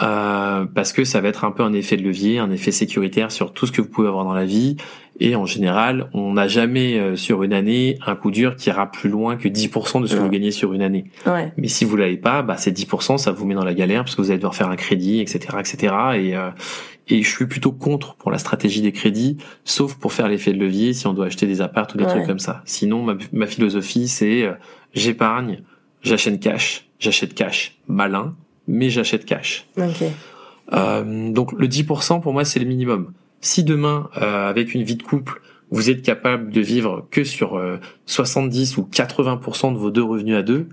Euh, parce que ça va être un peu un effet de levier, un effet sécuritaire sur tout ce que vous pouvez avoir dans la vie. Et en général, on n'a jamais euh, sur une année un coup dur qui ira plus loin que 10% de ce que vous gagnez sur une année. Ouais. Mais si vous l'avez pas, bah ces 10%, ça vous met dans la galère parce que vous allez devoir faire un crédit, etc., etc. Et euh, et je suis plutôt contre pour la stratégie des crédits, sauf pour faire l'effet de levier si on doit acheter des apparts ou des trucs comme ça. Sinon, ma, ma philosophie, c'est j'épargne, j'achète cash, j'achète cash malin, mais j'achète cash. Euh, donc le 10% pour moi c'est le minimum. Si demain euh, avec une vie de couple vous êtes capable de vivre que sur 70 euh, ou 80% de vos deux revenus à deux,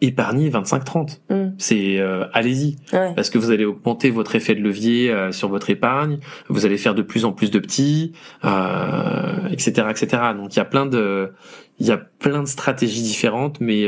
épargnez 25-30. Mm. C'est euh, allez-y parce que vous allez augmenter votre effet de levier sur votre épargne, vous allez faire de plus en plus de petits, etc., etc. Donc il y a plein de il y a plein de stratégies différentes, mais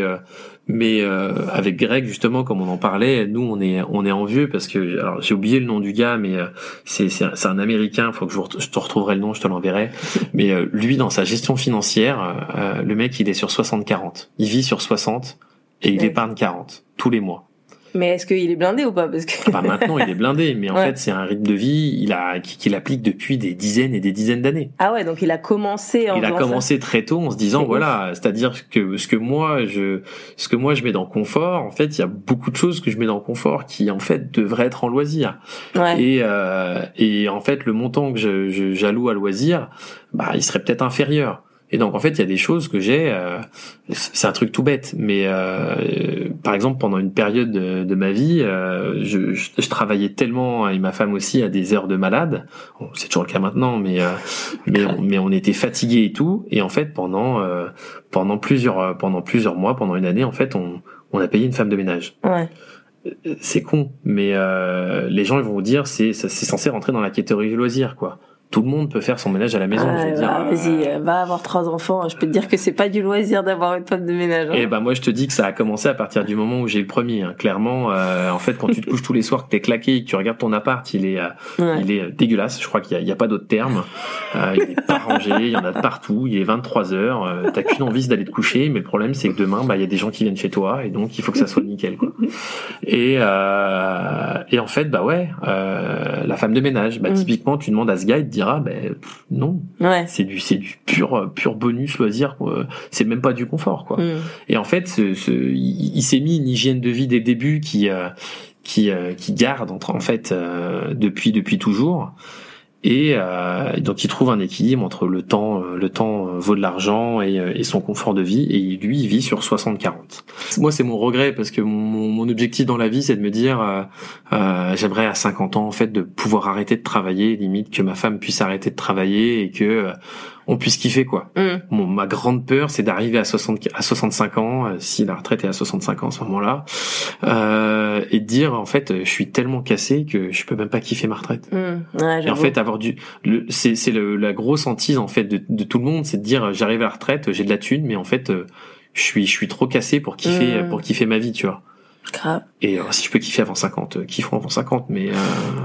mais euh, avec Greg justement, comme on en parlait, nous on est on est envieux parce que alors j'ai oublié le nom du gars, mais euh, c'est c'est un, un, Américain. Faut que je, je, te retrouverai le nom, je te l'enverrai. mais euh, lui dans sa gestion financière, le mec il est sur 60-40. Il vit sur 60 et il épargne 40 tous les mois. Mais est-ce qu'il est blindé ou pas? Parce que bah, maintenant il est blindé, mais en Ouais. fait c'est un rythme de vie il a qu'il applique depuis des dizaines et des dizaines d'années. ah ouais, donc il a commencé en Il a ça. commencé très tôt en se disant voilà, c'est-à-dire que ce que moi je ce que moi je mets dans le confort, en fait, il y a beaucoup de choses que je mets dans le confort qui en fait devraient être en loisir. Ouais. Et euh, et en fait le montant que je- je- j'alloue à loisir, bah il serait peut-être inférieur. Et donc en fait il y a des choses que j'ai, euh, c'est un truc tout bête, mais euh, par exemple pendant une période de, de ma vie, euh, je, je, je travaillais tellement et ma femme aussi à des heures de malade. Bon, c'est toujours le cas maintenant, mais euh, mais on, mais on était fatigués et tout. Et en fait pendant euh, pendant plusieurs pendant plusieurs mois, pendant une année, en fait on on a payé une femme de ménage. Ouais. C'est con, mais euh, les gens ils vont vous dire c'est c'est censé rentrer dans la catégorie du loisir quoi. Tout le monde peut faire son ménage à la maison. Ah, je veux dire, bah, Vas-y, euh, va avoir trois enfants. Je peux te dire que c'est pas du loisir d'avoir une femme de ménage. hein. Et ben moi je te dis que ça a commencé à partir du moment où j'ai eu le premier. hein. Clairement, euh, en fait, quand tu te couches tous les soirs, que t'es claqué, et que tu regardes ton appart, il est, euh, Ouais. il est euh, dégueulasse. Je crois qu'il y a, pas d'autre terme. Euh, il est pas rangé, il y en a de partout. Il est 23 heures. T'as qu'une envie d'aller te coucher, mais le problème c'est que demain, bah il y a des gens qui viennent chez toi et donc il faut que ça soit nickel. Quoi. Et euh, et en fait, bah ouais, euh, la femme de ménage, bah Mm. typiquement, tu demandes à ce gars, il te dira, pff, non, Ouais. c'est du c'est du pur pur bonus loisir. C'est même pas du confort quoi. Mm. Et en fait, ce, ce- il, il s'est mis une hygiène de vie dès le début qui euh, qui euh, qui garde entre en fait euh, depuis depuis toujours. Et euh, donc il trouve un équilibre entre le temps euh, le temps euh, vaut de l'argent et, euh, et son confort de vie et lui il vit sur 60-40. Moi c'est mon regret parce que mon, objectif dans la vie c'est de me dire j'aimerais à 50 ans en fait de pouvoir arrêter de travailler limite que ma femme puisse arrêter de travailler et que on puisse kiffer quoi. Mm. Bon, ma grande peur, c'est d'arriver à 60, à 65 ans, euh, si la retraite est à 65 ans à ce moment-là, euh, et de dire en fait, je suis tellement cassé que je peux même pas kiffer ma retraite. Mm. Ouais, Et en fait, avoir du, c'est c'est le- la grosse hantise en fait de, de tout le monde, c'est de dire j'arrive à la retraite, j'ai de la thune, mais en fait, euh, je suis je suis trop cassé pour kiffer Mm. pour kiffer ma vie, tu vois. Grave, Et euh, si je peux kiffer avant 50, euh, avant 50, mais euh,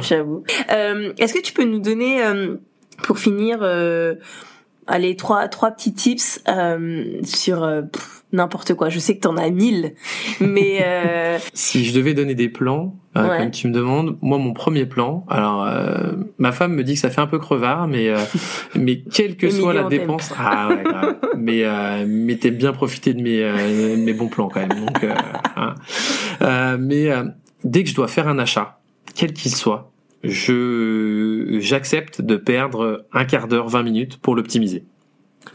j'avoue. Euh, Est-ce que tu peux nous donner, euh, pour finir, euh, allez trois trois petits tips euh, sur euh, n'importe quoi. Je sais que t'en as mille, mais euh, Si je devais donner des plans, euh, Ouais. comme tu me demandes, moi mon premier plan, alors euh, ma femme me dit que ça fait un peu crevard, mais euh, mais quelle que soit la dépense, ah ouais, grave. mais euh, mais t'aimes bien profiter de mes euh, mes bons plans quand même, donc euh, hein. Euh, mais euh, dès que je dois faire un achat, quel qu'il soit, je j'accepte de perdre un quart d'heure, 20 minutes pour l'optimiser.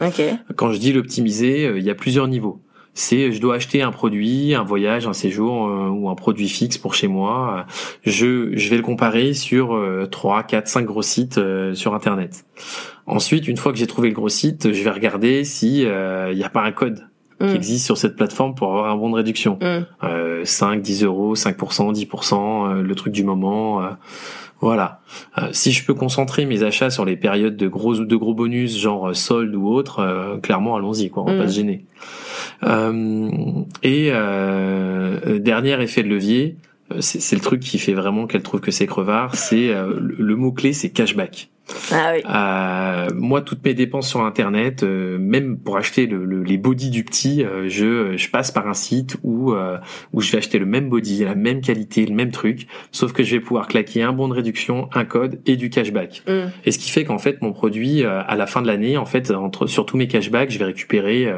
ok. Quand je dis l'optimiser, euh, il y a plusieurs niveaux. C'est je dois acheter un produit, un voyage, un séjour euh, ou un produit fixe pour chez moi. Je, je vais le comparer sur euh, 3, 4, 5 gros sites euh, sur Internet. Ensuite, une fois que j'ai trouvé le gros site, je vais regarder si il n'y a pas un code qui Mm. existe sur cette plateforme pour avoir un bon de réduction. Mm. Euh, 5, 10 euros, 5%, 10%, euh, le truc du moment. Voilà. Euh, si je peux concentrer mes achats sur les périodes de gros de gros bonus, genre euh, solde ou autre, euh, clairement allons-y, quoi. On va Mm. pas se gêner. Euh, et euh, dernier effet de levier, c'est c'est le truc qui fait vraiment qu'elle trouve que c'est crevard. C'est euh, le, mot clé, c'est cashback. Ah oui. Euh, moi, toutes mes dépenses sur Internet, euh, même pour acheter le, le- les bodys du petit, euh, je, je passe par un site où, euh, où je vais acheter le même body, la même qualité, le même truc, sauf que je vais pouvoir claquer un bon de réduction, un code et du cashback. Mm. Et ce qui fait qu'en fait, mon produit, euh, à la fin de l'année, en fait, entre sur tous mes cashbacks, je vais récupérer euh,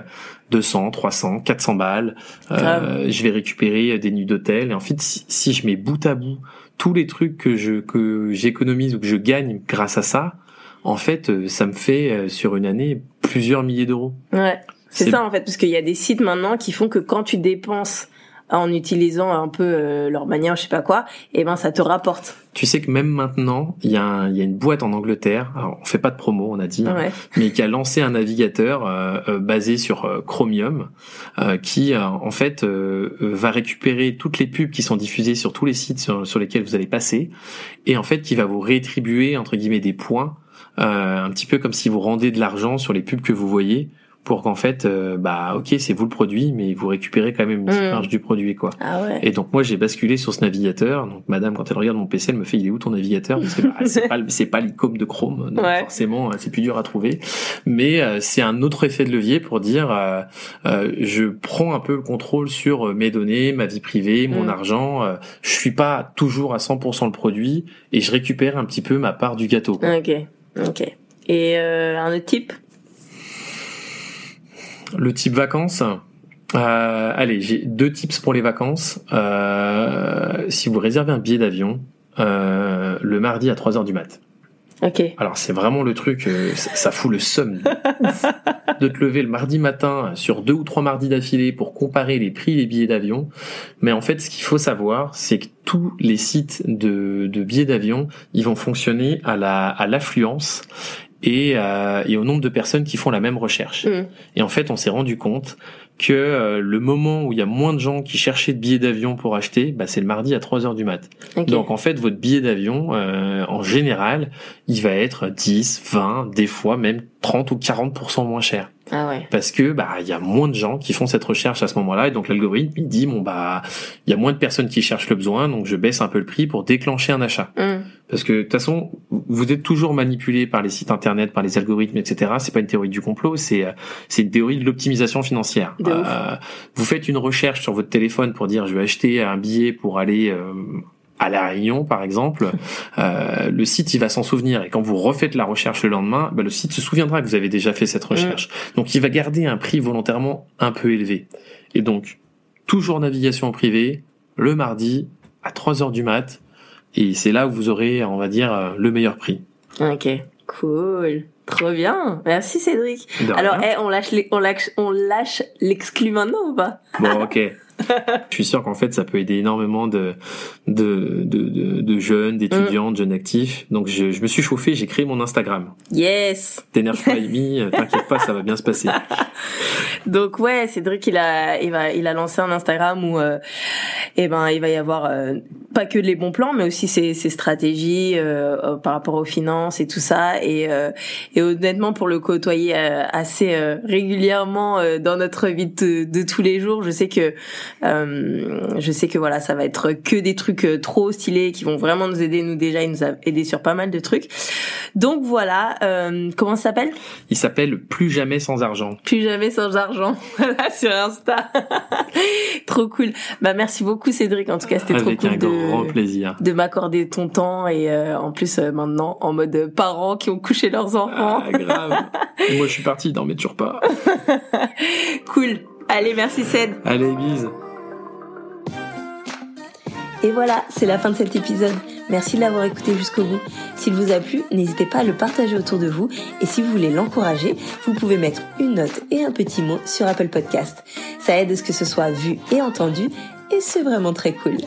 200, 300, 400 balles. Euh, je vais récupérer des nuits d'hôtel. Et en fait, si, si je mets bout à bout tous les trucs que je que j'économise ou que je gagne grâce à ça, en fait, euh, ça me fait euh, sur une année plusieurs milliers d'euros. Ouais. C'est- ça en fait, parce qu'il y a des sites maintenant qui font que quand tu dépenses en utilisant un peu euh, leur manière, je sais pas quoi, et ben ça te rapporte. Tu sais que même maintenant, il y, a y une boîte en Angleterre. Alors, on fait pas de promo, on a dit. Ouais. mais qui a lancé un navigateur euh, euh, basé sur euh, Chromium, euh, qui euh, en fait va récupérer toutes les pubs qui sont diffusées sur tous les sites sur, sur lesquels vous allez passer, et en fait qui va vous rétribuer entre guillemets des points, euh, un petit peu comme si vous rendez de l'argent sur les pubs que vous voyez pour qu'en fait, euh, bah ok, c'est vous le produit, mais vous récupérez quand même une petite Mm. marge du produit, quoi. Ah ouais. Et donc moi j'ai basculé sur ce navigateur. Donc madame quand elle regarde mon PC elle me fait il est où ton navigateur? Parce que bah, c'est pas c'est pas l'icône de Chrome donc Ouais. forcément euh, c'est plus dur à trouver. Mais euh, c'est un autre effet de levier pour dire euh, euh, je prends un peu le contrôle sur mes données, ma vie privée, mon Mm. argent. je suis pas toujours à 100% le produit et je récupère un petit peu ma part du gâteau. quoi. Ok, ok. Et euh, un autre type Le type vacances. Euh, allez, j'ai deux tips pour les vacances. Euh, si vous réservez un billet d'avion euh, le mardi à 3h du mat. Ok. Alors c'est vraiment le truc, euh, ça, fout le somme ouf, de te lever le mardi matin sur deux ou trois mardis d'affilée pour comparer les prix des billets d'avion. Mais en fait, ce qu'il faut savoir, c'est que tous les sites de, de billets d'avion, ils vont fonctionner à la à l'affluence et, euh, et au nombre de personnes qui font la même recherche. Mm. Et en fait, on s'est rendu compte que euh, le moment où il y a moins de gens qui cherchaient de billets d'avion pour acheter, bah, c'est le mardi à 3 heures du mat. Donc en fait, votre billet d'avion, euh, en général, il va être 10, 20, des fois même 30 ou 40% moins cher. Ah ouais. Parce que bah il y a moins de gens qui font cette recherche à ce moment-là, et donc l'algorithme il dit bon bah il y a moins de personnes qui cherchent le besoin, donc je baisse un peu le prix pour déclencher un achat. Mm. Parce que de toute façon, vous êtes toujours manipulé par les sites internet, par les algorithmes, etc. C'est pas une théorie du complot, c'est euh, c'est une théorie de l'optimisation financière. De. Euh, vous faites une recherche sur votre téléphone pour dire je vais acheter un billet pour aller euh, à la Réunion, par exemple. Euh, le site il va s'en souvenir et quand vous refaites la recherche le lendemain, bah, le site se souviendra que vous avez déjà fait cette recherche. Donc il va garder un prix volontairement un peu élevé. Et donc toujours navigation privée le mardi à 3 heures du mat. Et c'est là où vous aurez, on va dire, euh, le meilleur prix. Ok. Cool. Trop bien. Merci Cédric. Alors, eh, on lâche les- on lâche, on lâche l'exclu maintenant ou pas? Bon, ok. Je suis sûr qu'en fait, ça peut aider énormément de, de, de, de, de jeunes, d'étudiants, de jeunes actifs. Donc, je, je me suis chauffé, j'ai créé mon Instagram. Yes. T'énerve pas, Amy, euh, t'inquiète pas, ça va bien se passer. Donc ouais, Cédric il a il va il a lancé un Instagram où euh, eh ben il va y avoir euh, pas que les bons plans mais aussi ses, ses stratégies euh, euh, par rapport aux finances et tout ça. Et euh, et honnêtement pour le côtoyer euh, assez euh, régulièrement euh, dans notre vie de, de tous les jours, je sais que euh, je sais que voilà, ça va être que des trucs trop stylés qui vont vraiment nous aider. Nous déjà il nous a aidé sur pas mal de trucs. Donc voilà, euh, comment ça s'appelle? Il s'appelle Plus jamais sans argent. plus jamais sans argent. Voilà sur Insta. Trop cool. Bah merci beaucoup Cédric. En tout cas c'était trop cool un grand de plaisir. de m'accorder ton temps et euh, en plus euh, maintenant en mode parents qui ont couché leurs enfants Ah, grave. Et moi, je suis parti, non, mais toujours pas. cool allez merci Céd Allez, bise. Et voilà, c'est la fin de cet épisode. Merci de l'avoir écouté jusqu'au bout. S'il vous a plu, n'hésitez pas à le partager autour de vous. Et si vous voulez l'encourager, vous pouvez mettre une note et un petit mot sur Apple Podcast. Ça aide à ce que ce soit vu et entendu. Et c'est vraiment très cool.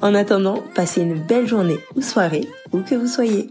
En attendant, passez une belle journée ou soirée, où que vous soyez.